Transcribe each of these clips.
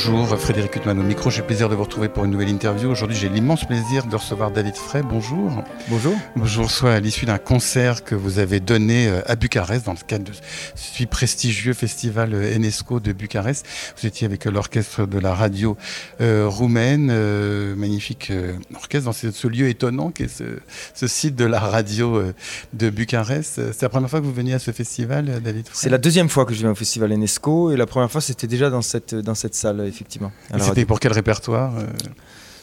Bonjour, Frédéric Huttman au micro. J'ai le plaisir de vous retrouver pour une nouvelle interview. Aujourd'hui, j'ai l'immense plaisir de recevoir David Frey. Bonjour. Bonjour. Bonjour, soit à l'issue d'un concert que vous avez donné euh, à Bucarest dans le cadre de ce prestigieux festival euh, Enesco de Bucarest. Vous étiez avec euh, l'orchestre de la radio roumaine, magnifique orchestre dans ce, lieu étonnant qui est ce, site de la radio de Bucarest. C'est la première fois que vous veniez à ce festival, David Frey? C'est la deuxième fois que je viens au festival Enesco et la première fois c'était déjà dans cette, dans cette salle effectivement. C'était pour quel répertoire euh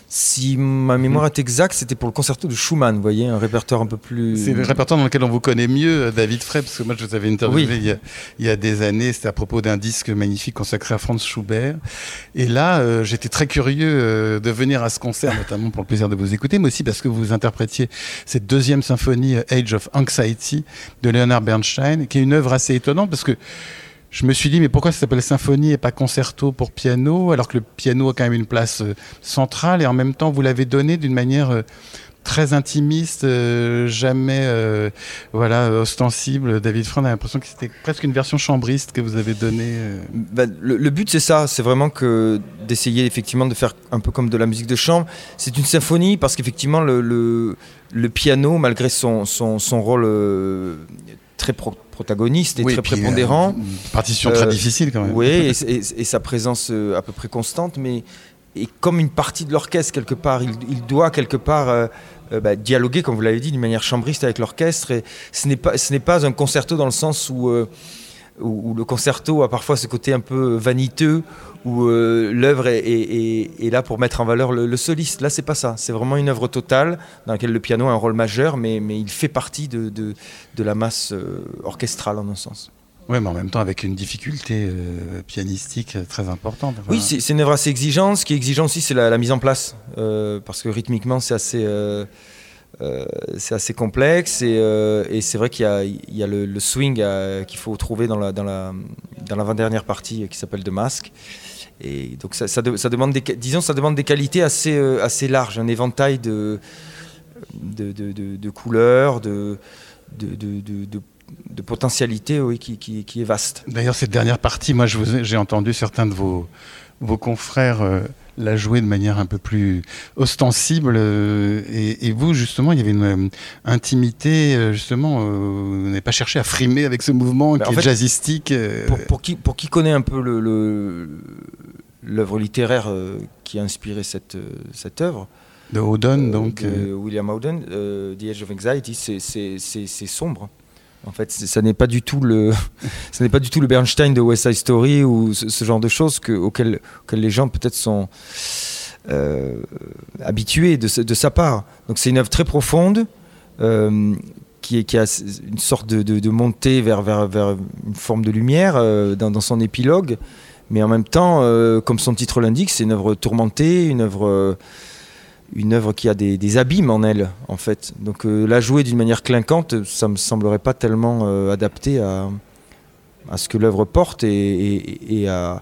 si ma mémoire est exacte, c'était pour le concerto de Schumann, vous voyez, un répertoire un peu plus. C'est le répertoire dans lequel on vous connaît mieux, euh, David Frey, parce que moi je vous avais interviewé il, y a, des années, c'était à propos d'un disque magnifique consacré à Franz Schubert. Et là, euh, j'étais très curieux de venir à ce concert, notamment pour le plaisir de vous écouter, mais aussi parce que vous interprétiez cette deuxième symphonie, Age of Anxiety, de Leonard Bernstein, qui est une œuvre assez étonnante, parce que je me suis dit, mais pourquoi ça s'appelle symphonie et pas concerto pour piano, alors que le piano a quand même une place euh, centrale et en même temps, vous l'avez donné d'une manière euh, très intimiste, euh, jamais voilà ostensible. David Franck a l'impression que c'était presque une version chambriste que vous avez donnée. Bah, le, but c'est ça, c'est vraiment que d'essayer effectivement de faire un peu comme de la musique de chambre. C'est une symphonie parce qu'effectivement le, le, piano, malgré son, son, son rôle très protagoniste et très prépondérant. Euh, une partition très euh, difficile quand même. Oui, et, sa présence euh, à peu près constante, mais et comme une partie de l'orchestre quelque part, il, doit quelque part bah, dialoguer, comme vous l'avez dit, d'une manière chambriste avec l'orchestre. Et ce n'est pas, ce n'est pas un concerto dans le sens où où, le concerto a parfois ce côté un peu vaniteux, où euh, l'œuvre est, là pour mettre en valeur le, soliste. Là, c'est pas ça. C'est vraiment une œuvre totale dans laquelle le piano a un rôle majeur, mais, mais il fait partie de, de, la masse euh, orchestrale en un sens. Oui, mais en même temps avec une difficulté euh, pianistique très importante. Oui, c'est une œuvre assez exigeante. Ce qui est exigeant aussi, c'est la, la, mise en place, parce que rythmiquement, c'est assez euh, c'est assez complexe et, euh, c'est vrai qu'il y a, le, swing euh, qu'il faut trouver dans l'avant-dernière la, partie qui s'appelle de masque. Et donc ça, demande des, disons, ça demande des qualités assez, larges, un éventail de, couleurs, de, potentialités qui, est vaste. D'ailleurs, cette dernière partie, moi j'ai entendu certains de vos confrères la jouer de manière un peu plus ostensible. Euh, et, vous, justement, il y avait une euh, intimité, euh, justement, vous n'avez pas cherché à frimer avec ce mouvement bah, qui est jazzistique. Pour, qui, pour qui connaît un peu l'œuvre littéraire qui a inspiré cette, cette œuvre, de Howden, donc. William Howden, The Age of Anxiety, c'est sombre. En fait, ça n'est pas du tout le, ce n'est pas du tout le Bernstein de West Side Story ou ce, genre de choses que, auxquelles, les gens peut-être sont euh, habitués de, sa part. Donc c'est une œuvre très profonde euh, qui, a une sorte de, montée vers, une forme de lumière euh, dans, son épilogue, mais en même temps, comme son titre l'indique, c'est une œuvre tourmentée, une œuvre une œuvre qui a des, abîmes en elle, en fait. Donc euh, la jouer d'une manière clinquante, ça me semblerait pas tellement euh, adapté à, à, ce que l'œuvre porte et, et, à,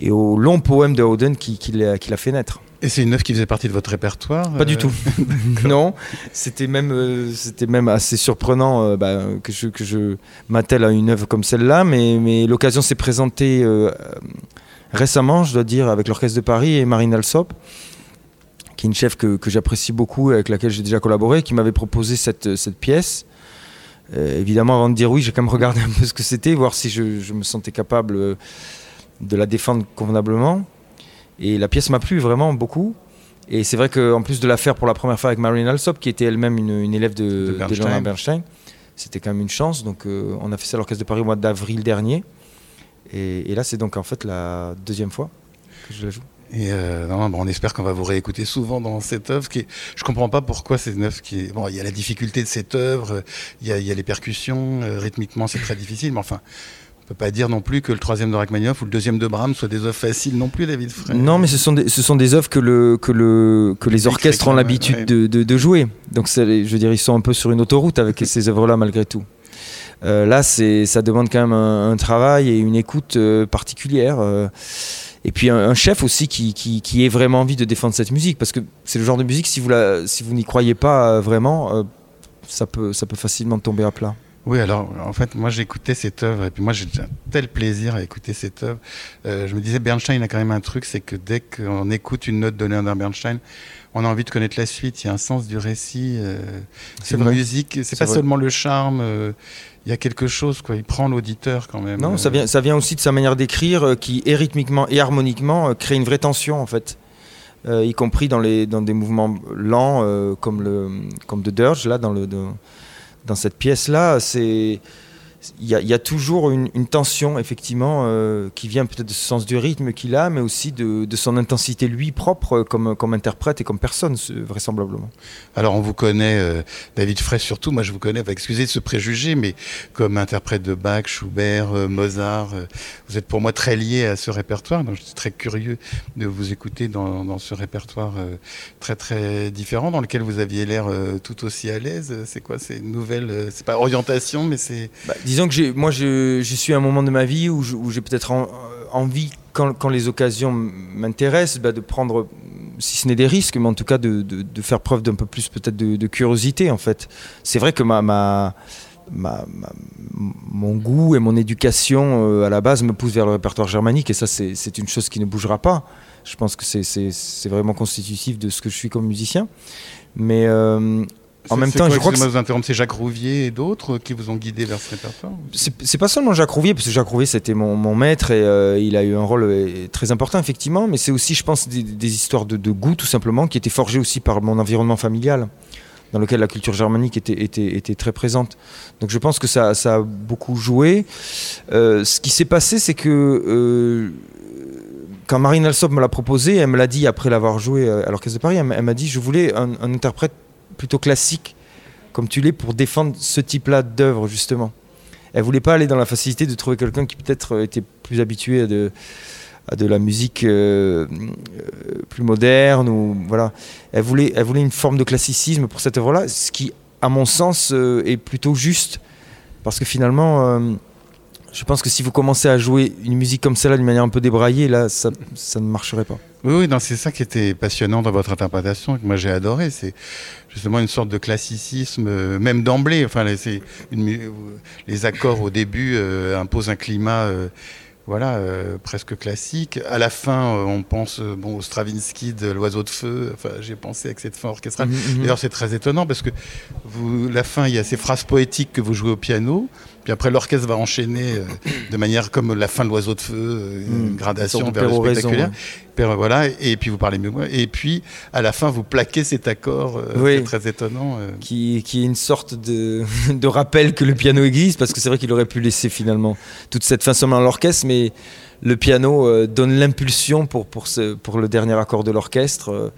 et, au long poème de Howden qui, qui l'a fait naître. Et c'est une œuvre qui faisait partie de votre répertoire Pas du euh, tout. non, c'était même, c'était même assez surprenant bah, que je, que je m'attelle à une œuvre comme celle-là, mais, mais l'occasion s'est présentée récemment, je dois dire, avec l'Orchestre de Paris et Marine Alsop qui est une chef que, que j'apprécie beaucoup, avec laquelle j'ai déjà collaboré, qui m'avait proposé cette, cette pièce. Euh, évidemment, avant de dire oui, j'ai quand même regardé un peu ce que c'était, voir si je, je, me sentais capable de la défendre convenablement. Et la pièce m'a plu vraiment beaucoup. Et c'est vrai qu'en plus de la faire pour la première fois avec Marine Alsop, qui était elle-même une, une, élève de, de Bernstein, Bernstein c'était quand même une chance. Donc euh, on a fait ça à l'Orchestre de Paris au mois d'avril dernier. Et, et là, c'est donc en fait la deuxième fois que je la joue. Et euh, non, bon, on espère qu'on va vous réécouter souvent dans cette œuvre. Qui est... Je comprends pas pourquoi c'est une œuvre qui est. Bon, il y a la difficulté de cette œuvre, il y a, il y a les percussions, euh, rythmiquement c'est très difficile, mais enfin, on peut pas dire non plus que le troisième de Rachmaninoff ou le deuxième de Brahms soient des œuvres faciles non plus, David Frey. Non, mais ce sont des, ce sont des œuvres que, le, que, le, que les orchestres ont l'habitude de, de, jouer. Donc, je veux dire, ils sont un peu sur une autoroute avec ces œuvres-là malgré tout. Euh, là, ça demande quand même un, travail et une écoute particulière. Euh, et puis un, chef aussi qui, qui, qui, ait vraiment envie de défendre cette musique, parce que c'est le genre de musique, si vous, la, si vous n'y croyez pas vraiment, ça peut, ça peut facilement tomber à plat. Oui, alors en fait, moi j'écoutais cette œuvre et puis moi j'ai un tel plaisir à écouter cette œuvre. Euh, je me disais, Bernstein a quand même un truc, c'est que dès qu'on écoute une note de Leonard Bernstein, on a envie de connaître la suite. Il y a un sens du récit. Euh, c'est musique, c'est pas seulement le charme. Euh, il y a quelque chose, quoi. Il prend l'auditeur quand même. Non, ça vient, ça vient aussi de sa manière d'écrire, euh, qui rythmiquement et harmoniquement crée une vraie tension en fait. y compris dans, les, dans des mouvements lents comme, le, comme The Dirge, là, dans le, dans cette pièce-là, c'est il y, a toujours une, tension, effectivement, euh, qui vient peut-être de ce sens du rythme qu'il a, mais aussi de, son intensité, lui, propre, comme, comme interprète et comme personne, vraisemblablement. Alors, on vous connaît, euh, David Frey surtout, moi je vous connais, excusez ce préjugé, mais comme interprète de Bach, Schubert, euh, Mozart, vous êtes pour moi très lié à ce répertoire, donc je suis très curieux de vous écouter dans, dans ce répertoire très très différent, dans lequel vous aviez l'air tout aussi à l'aise. C'est quoi C'est une nouvelle, c'est pas orientation, mais c'est... Bah, disons que moi, je, suis à un moment de ma vie où, j'ai peut-être envie, quand, les occasions m'intéressent, bah, de prendre, si ce n'est des risques, mais en tout cas de, faire preuve d'un peu plus peut-être de, curiosité, en fait. C'est vrai que ma, ma, mon goût et mon éducation euh, à la base me poussent vers le répertoire germanique, et ça, c'est une chose qui ne bougera pas. Je pense que c'est vraiment constitutif de ce que je suis comme musicien. Mais euh, en même temps, je crois que. vous interrompre, c'est Jacques Rouvier et d'autres qui vous ont guidé vers ce répertoire C'est pas seulement Jacques Rouvier, parce que Jacques Rouvier, c'était mon, maître et euh, il a eu un rôle euh, très important, effectivement, mais c'est aussi, je pense, des, histoires de, goût, tout simplement, qui étaient forgées aussi par mon environnement familial, dans lequel la culture germanique était, était, était très présente. Donc je pense que ça, ça a beaucoup joué. Euh, ce qui s'est passé, c'est que. quand Marine Alsop me l'a proposé, elle me l'a dit après l'avoir joué à l'Orchestre de Paris, elle m'a dit je voulais un, un interprète plutôt classique, comme tu l'es, pour défendre ce type-là d'œuvre, justement. Elle voulait pas aller dans la facilité de trouver quelqu'un qui peut-être était plus habitué à de, à de la musique euh, euh, plus moderne. Ou, voilà. elle, voulait, elle voulait une forme de classicisme pour cette œuvre-là, ce qui, à mon sens, euh, est plutôt juste. Parce que finalement, je pense que si vous commencez à jouer une musique comme celle-là d'une manière un peu débraillée, là, ça, ça ne marcherait pas. Oui, oui c'est ça qui était passionnant dans votre interprétation, que moi j'ai adoré. C'est justement une sorte de classicisme, euh, même d'emblée. Enfin, les, les, accords au début euh, imposent un climat. Euh, voilà, presque classique. À la fin, on pense bon, au Stravinsky de L'Oiseau de Feu. Enfin, j'ai pensé avec cette fin orchestrale. Mm-hmm, mm-hmm. D'ailleurs, c'est très étonnant parce que vous, la fin, il y a ces phrases poétiques que vous jouez au piano. Puis après, l'orchestre va enchaîner de manière comme la fin de l'oiseau de feu, une mm. gradation vers le spectaculaire voilà, et puis vous parlez mieux moi. Et puis, à la fin, vous plaquez cet accord euh, très étonnant. Euh. Qui, qui, est une sorte de, de, rappel que le piano existe, parce que c'est vrai qu'il aurait pu laisser finalement toute cette fin seulement à l'orchestre, mais le piano euh, donne l'impulsion pour, pour, ce, pour le dernier accord de l'orchestre.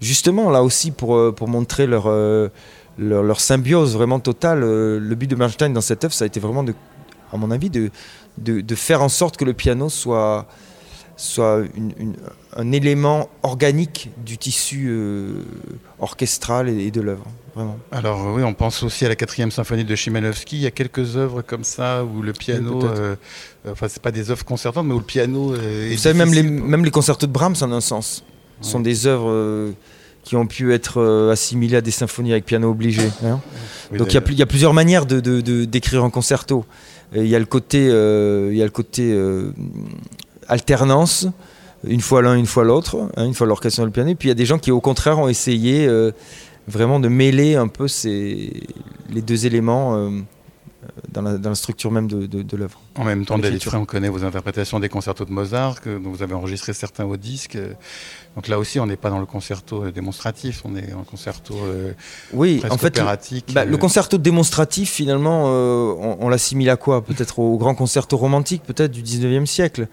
justement, là aussi, pour, pour montrer leur, leur, leur, symbiose vraiment totale. le but de Bernstein dans cette œuvre, ça a été vraiment, de, à mon avis, de, de, de faire en sorte que le piano soit soit un élément organique du tissu euh, orchestral et, de l'œuvre. Vraiment. Alors oui, on pense aussi à la quatrième symphonie de Chimanovski. Il y a quelques œuvres comme ça où le piano, euh, enfin c'est pas des œuvres concertantes, mais où le piano. Vous savez, même les, même les concertos de Brahms, en un sens, sont des œuvres euh, qui ont pu être assimilées à des symphonies avec piano obligé. Hein. Donc il y, a plusieurs manières de, d'écrire un concerto. Il y a le côté, il y a le côté alternance, une fois l'un, une fois l'autre, hein, une fois l'orchestre et le piano. Et puis il y a des gens qui, au contraire, ont essayé euh, vraiment de mêler un peu ces, les deux éléments euh, dans, la, structure même de, de, l'œuvre. En même temps, David Frey, on connaît vos interprétations des concertos de Mozart, que, dont vous avez enregistré certains au disque. Donc là aussi, on n'est pas dans le concerto démonstratif, on est en concerto euh, oui, en fait, opératique. Bah, le concerto démonstratif, finalement, on, on l'assimile à quoi? Peut-être au grand concerto romantique, peut-être du 19e siècle.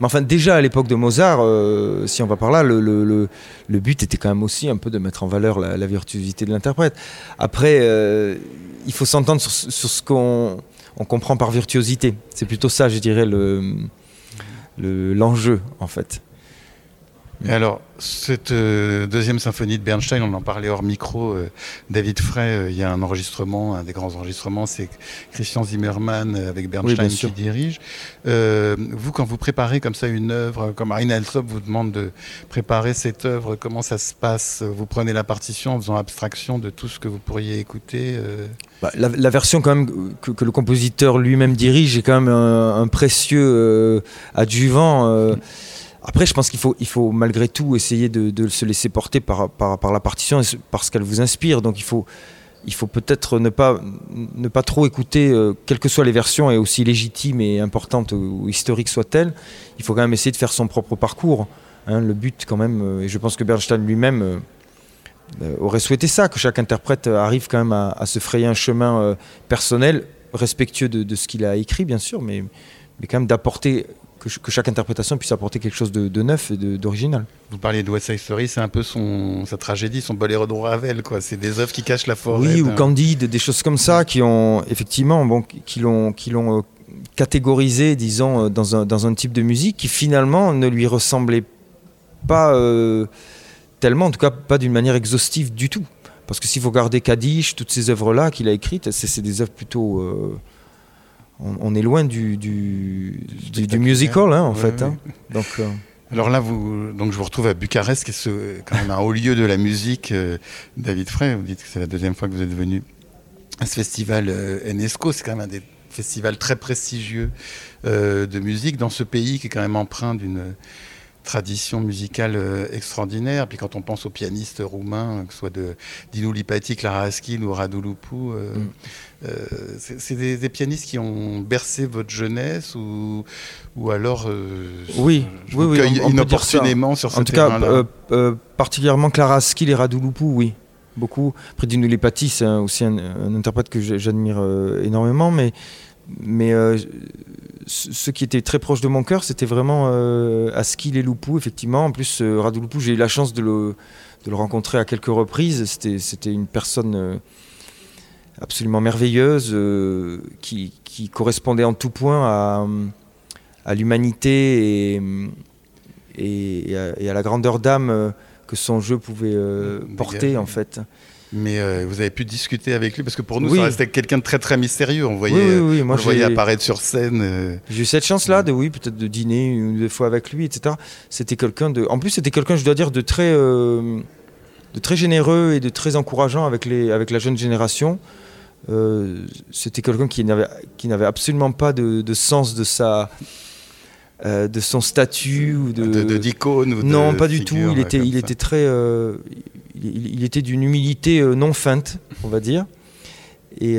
Mais enfin, déjà à l'époque de Mozart, euh, si on va par là, le, le, le, but était quand même aussi un peu de mettre en valeur la, virtuosité de l'interprète. Après, euh, il faut s'entendre sur, ce qu'on on comprend par virtuosité. C'est plutôt ça, je dirais, l'enjeu, en fait. Et alors, cette euh, deuxième symphonie de Bernstein, on en parlait hors micro, euh, David Frey, euh, il y a un enregistrement, un des grands enregistrements, c'est Christian Zimmermann avec Bernstein qui dirige. vous, quand vous préparez comme ça une œuvre, comme Marina Alsop vous demande de préparer cette œuvre, comment ça se passe? Vous prenez la partition en faisant abstraction de tout ce que vous pourriez écouter bah, la, version quand même que, le compositeur lui-même dirige est quand même un, précieux adjuvant. Après, je pense qu'il faut, il faut malgré tout essayer de, se laisser porter par, par, la partition, parce qu'elle vous inspire. Donc il faut, il faut peut-être ne pas, ne pas trop écouter, euh, quelles que soient les versions, et aussi légitimes et importantes ou, historiques soient-elles. Il faut quand même essayer de faire son propre parcours. Hein. le but, quand même, euh, et je pense que Bernstein lui-même euh, aurait souhaité ça, que chaque interprète arrive quand même à, se frayer un chemin personnel, respectueux de, ce qu'il a écrit, bien sûr, mais quand même d'apporter que, chaque interprétation puisse apporter quelque chose de, neuf et d'original. Vous parliez de West Side Story, c'est un peu son, sa tragédie, son boléro de Ravel, quoi. C'est des œuvres qui cachent la forêt. Oui, ou Candide, des choses comme ça qui ont effectivement, bon, qui l'ont, qui l'ont euh, catégorisé, disons, euh, dans un, dans un, type de musique qui finalement ne lui ressemblait pas euh, tellement, en tout cas pas d'une manière exhaustive du tout. Parce que si vous regardez Kaddish, toutes ces œuvres-là qu'il a écrites, c'est des œuvres plutôt on, est loin du, du, musical, hein, en fait. Hein. Donc, euh, Alors là, vous, donc je vous retrouve à Bucarest, qui est ce, quand même un haut lieu de la musique. Euh, David Frey, vous dites que c'est la deuxième fois que vous êtes venu à ce festival euh, Enesco. C'est quand même un des festivals très prestigieux de musique dans ce pays qui est quand même empreint d'une tradition musicale extraordinaire. Puis quand on pense aux pianistes roumains, que ce soit de Dinu Lipati, Clara Askin ou Radu Lupu, mm. Euh, c'est des, pianistes qui ont bercé votre jeunesse ou, ou alors euh, oui, oui, oui, inopportunément sur ce En tout cas, euh, particulièrement Clara Skill et Radouloupou, oui. Beaucoup. Après, Dino Lepati, c'est aussi un, interprète que j'admire énormément, mais, mais ce qui était très proche de mon cœur, c'était vraiment Askil et Loupou, effectivement. En plus, Radouloupou, j'ai eu la chance de le, de le rencontrer à quelques reprises. C'était une personne absolument merveilleuse, euh, qui, correspondait en tout point à, à l'humanité et, et, à, la grandeur d'âme euh, que son jeu pouvait euh, porter en fait. Mais vous avez pu discuter avec lui parce que pour nous, ça restait quelqu'un de très très mystérieux. On voyait, oui, Moi, on voyait apparaître sur scène. J'ai eu cette chance-là, de oui, peut-être de dîner une ou deux fois avec lui, etc. C'était quelqu'un de. En plus, c'était quelqu'un, je dois dire, de très, de très généreux et de très encourageant avec les, avec la jeune génération. Euh, c'était quelqu'un qui n'avait, qui n'avait absolument pas de, sens de sa. Euh, de son statut ou de, de, d'icône non pas du tout il était il était très euh, il, était d'une humilité non feinte on va dire et,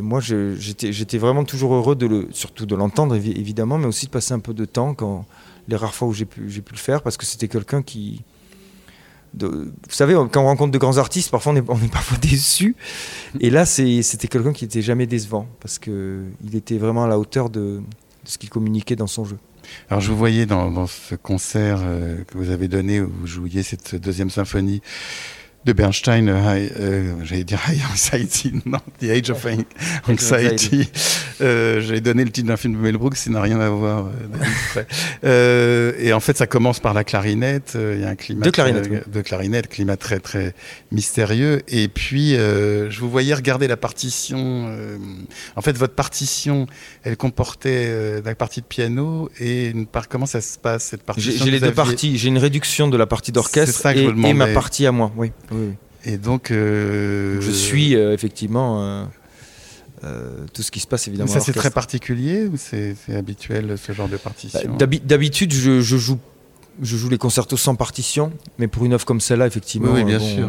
moi j'étais vraiment toujours heureux de surtout de l'entendre évidemment mais aussi de passer un peu de temps quand les rares fois où j'ai pu le faire parce que c'était quelqu'un qui vous savez, quand on rencontre de grands artistes, parfois on est, parfois déçu. Et là, c'était quelqu'un qui n'était jamais décevant parce qu'il était vraiment à la hauteur de ce qu'il communiquait dans son jeu. Alors je vous voyais dans, ce concert euh, que vous avez donné où vous jouiez cette deuxième symphonie de Bernstein, euh, euh, j'allais dire High Anxiety, non, The Age of Anxiety. Euh, j'allais donner le titre d'un film de Mel Brooks, ça n'a rien à voir. Euh, et en fait, ça commence par la clarinette. Il y a un climat de clarinette, de clarinette, climat très très mystérieux. Et puis, je vous voyais regarder la partition. en fait, votre partition, elle comportait la partie de piano et une part. Comment ça se passe cette partition J'ai les deux parties. J'ai une réduction de la partie d'orchestre et, et ma partie à moi. Oui. Et donc. Euh, je suis euh, effectivement euh, tout ce qui se passe évidemment. ça c'est très particulier ou c'est habituel ce genre de partition bah, D'habitude, je, joue, je joue les concertos sans partition, mais pour une œuvre comme celle-là, effectivement. Oui, bien sûr.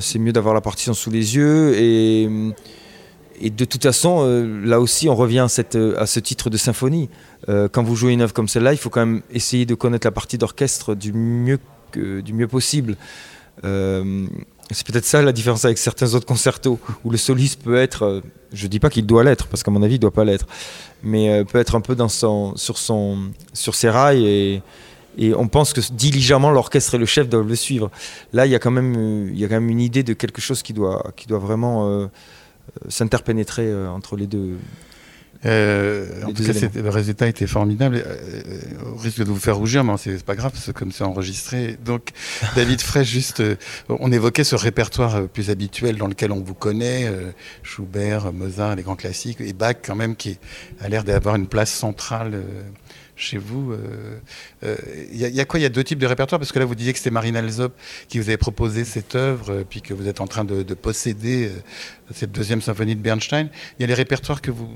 c'est mieux d'avoir la partition sous les yeux et. Et de toute façon, là aussi, on revient à, cette, à, ce titre de symphonie. quand vous jouez une œuvre comme celle-là, il faut quand même essayer de connaître la partie d'orchestre du mieux, que, du mieux possible. Euh, c'est peut-être ça la différence avec certains autres concertos où le soliste peut être, euh, je dis pas qu'il doit l'être parce qu'à mon avis il doit pas l'être, mais euh, peut être un peu dans son, sur, ses rails et, on pense que diligemment l'orchestre et le chef doivent le suivre. Là il y a quand même, une idée de quelque chose qui doit vraiment s'interpénétrer entre les deux, en tout cas, le résultat était formidable. au risque de vous faire rougir, mais c'est pas grave, c'est comme c'est enregistré. Donc, David Frey, juste, on évoquait ce répertoire plus habituel dans lequel on vous connaît, Schubert, Mozart, les grands classiques, et Bach quand même, qui a l'air d'avoir une place centrale chez vous. Il euh, euh, y, a quoi? Il y a deux types de répertoires? Parce que là, vous disiez que c'était Marine Alsop qui vous avait proposé cette œuvre, euh, puis que vous êtes en train de, posséder cette deuxième symphonie de Bernstein. Il y a les répertoires que vous,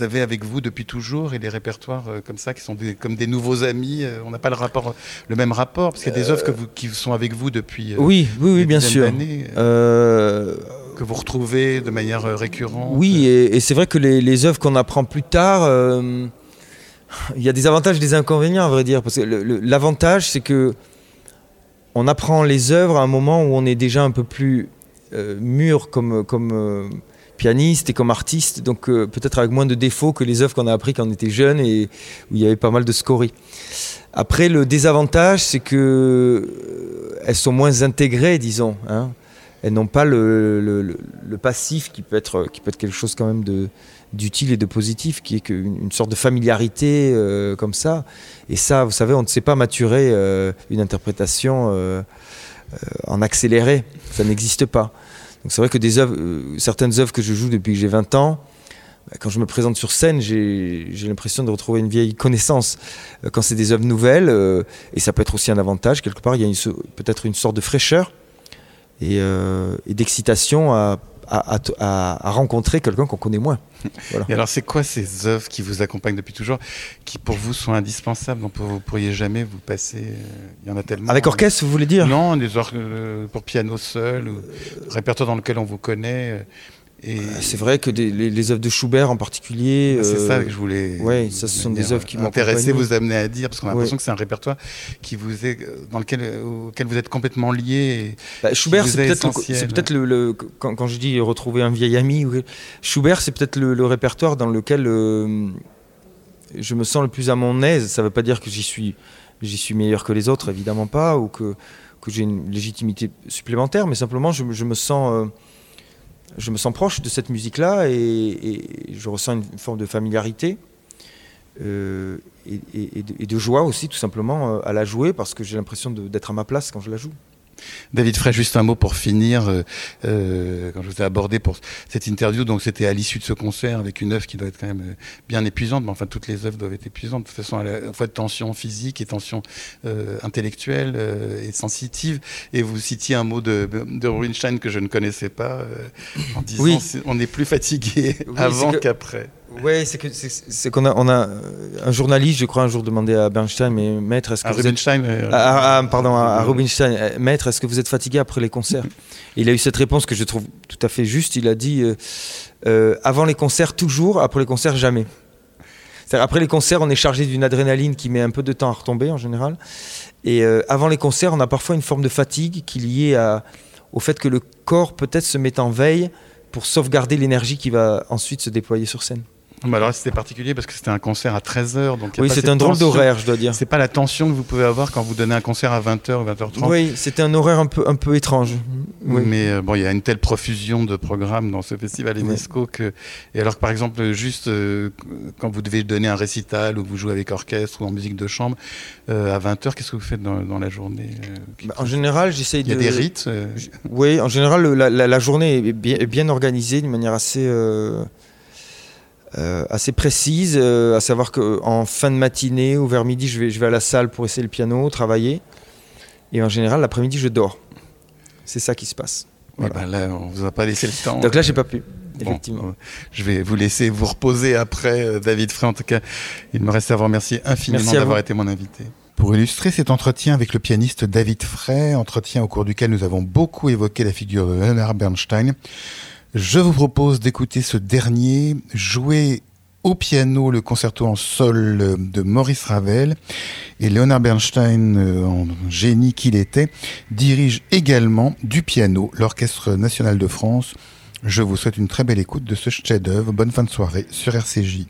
avez avec vous depuis toujours et les répertoires comme ça qui sont comme des nouveaux amis. on n'a pas le rapport, le même rapport parce qu'il y a des œuvres que vous, qui sont avec vous depuis. oui, oui, oui, bien sûr. que vous retrouvez de manière récurrente. Oui, et, c'est vrai que les, les œuvres qu'on apprend plus tard il y a des avantages et des inconvénients, à vrai dire. Parce que l'avantage, c'est que on apprend les œuvres à un moment où on est déjà un peu plus euh, mûr comme, comme euh, pianiste et comme artiste, donc euh, peut-être avec moins de défauts que les œuvres qu'on a appris quand on était jeune et où il y avait pas mal de scories. Après, le désavantage, c'est que elles sont moins intégrées, disons. Hein. Elles n'ont pas le, le, passif qui peut, être, qui peut être quelque chose quand même de, d'utile et de positif, qui est une, sorte de familiarité euh, comme ça. Et ça, vous savez, on ne sait pas maturer euh, une interprétation euh, en accéléré. Ça n'existe pas. Donc c'est vrai que certaines œuvres que je joue depuis que j'ai 20 ans, bah, quand je me présente sur scène, j'ai l'impression de retrouver une vieille connaissance. Quand c'est des œuvres nouvelles, et ça peut être aussi un avantage, quelque part, il y a peut-être une sorte de fraîcheur et, d'excitation à, rencontrer quelqu'un qu'on connaît moins. Et alors, c'est quoi ces œuvres qui vous accompagnent depuis toujours, qui pour vous sont indispensables, dont vous pourriez jamais vous passer euh, Il y en a tellement. Avec orchestre, vous voulez dire? Non, des œuvres euh, pour piano seul, ou répertoire dans lequel on vous connaît. Euh, euh, c'est vrai que les, œuvres de Schubert en particulier. c'est ça euh, que je voulais. Oui, ça ce sont des œuvres qui m'ont intéressé, vous amener à dire, parce qu'on a l'impression que c'est un répertoire qui vous est dans lequel auquel vous êtes complètement lié. Bah, Schubert, c'est peut-être le, quand, je dis retrouver un vieil ami. Schubert, c'est peut-être le, répertoire dans lequel euh, je me sens le plus à mon aise. Ça ne veut pas dire que j'y suis j'y suis meilleur que les autres, évidemment pas, ou que que j'ai une légitimité supplémentaire, mais simplement je, je me sens je me sens proche de cette musique-là et, je ressens une forme de familiarité euh, et, de, joie aussi, tout simplement, euh, à la jouer parce que j'ai l'impression d'être à ma place quand je la joue. David Frey, juste un mot pour finir. Euh, euh, quand je vous ai abordé pour cette interview, donc c'était à l'issue de ce concert avec une œuvre qui doit être quand même euh, bien épuisante, mais enfin toutes les œuvres doivent être épuisantes. De toute façon, à la fois de tension physique et tension intellectuelle et sensitive. Et vous citiez un mot de, de Rubinstein que je ne connaissais pas en disant oui. on est plus fatigué avant qu'après. Oui, c'est que c'est qu'on a on a un journaliste, je crois, un jour demandé à Bernstein, mais maître, est-ce que vous Rubinstein, êtes... à, pardon, à, Rubinstein, euh, maître, est-ce que vous êtes fatigué après les concerts? Il a eu cette réponse que je trouve tout à fait juste. Il a dit euh, euh, avant les concerts toujours, après les concerts jamais. après les concerts, on est chargé d'une adrénaline qui met un peu de temps à retomber en général. Et avant les concerts, on a parfois une forme de fatigue qui est liée à, au fait que le corps peut-être se met en veille pour sauvegarder l'énergie qui va ensuite se déployer sur scène. Bah alors c'était particulier parce que c'était un concert à 13h. Donc oui, c'est un drôle d'horaire, je dois dire. C'est pas la tension que vous pouvez avoir quand vous donnez un concert à 20h ou 20h30. Oui, c'était un horaire un peu, un peu étrange. Mais euh, bon, il y a une telle profusion de programmes dans ce festival UNESCO que. Et alors que par exemple, juste euh, quand vous devez donner un récital ou vous jouez avec orchestre ou en musique de chambre, euh, à 20h, qu'est-ce que vous faites dans, la journée bah, En général, j'essaye de. Il y a des rites Oui, en général, la, la, journée est bien, est bien organisée d'une manière assez. Euh, assez précise, euh, à savoir qu'en fin de matinée ou vers midi, je vais, je vais à la salle pour essayer le piano, travailler. Et en général, l'après-midi, je dors. C'est ça qui se passe. Ben là, on vous a pas laissé le temps. Donc là, j'ai pas pu. Effectivement. Euh, je vais vous laisser vous reposer après, David Frey. En tout cas, il me reste à vous remercier infiniment d'avoir été mon invité. Pour illustrer cet entretien avec le pianiste David Frey, entretien au cours duquel nous avons beaucoup évoqué la figure de Leonard Bernstein, je vous propose d'écouter ce dernier jouer au piano le concerto en sol de Maurice Ravel et Leonard Bernstein, euh, en génie qu'il était, dirige également du piano l'Orchestre national de France. Je vous souhaite une très belle écoute de ce chef-d'œuvre. Bonne fin de soirée sur RCJ.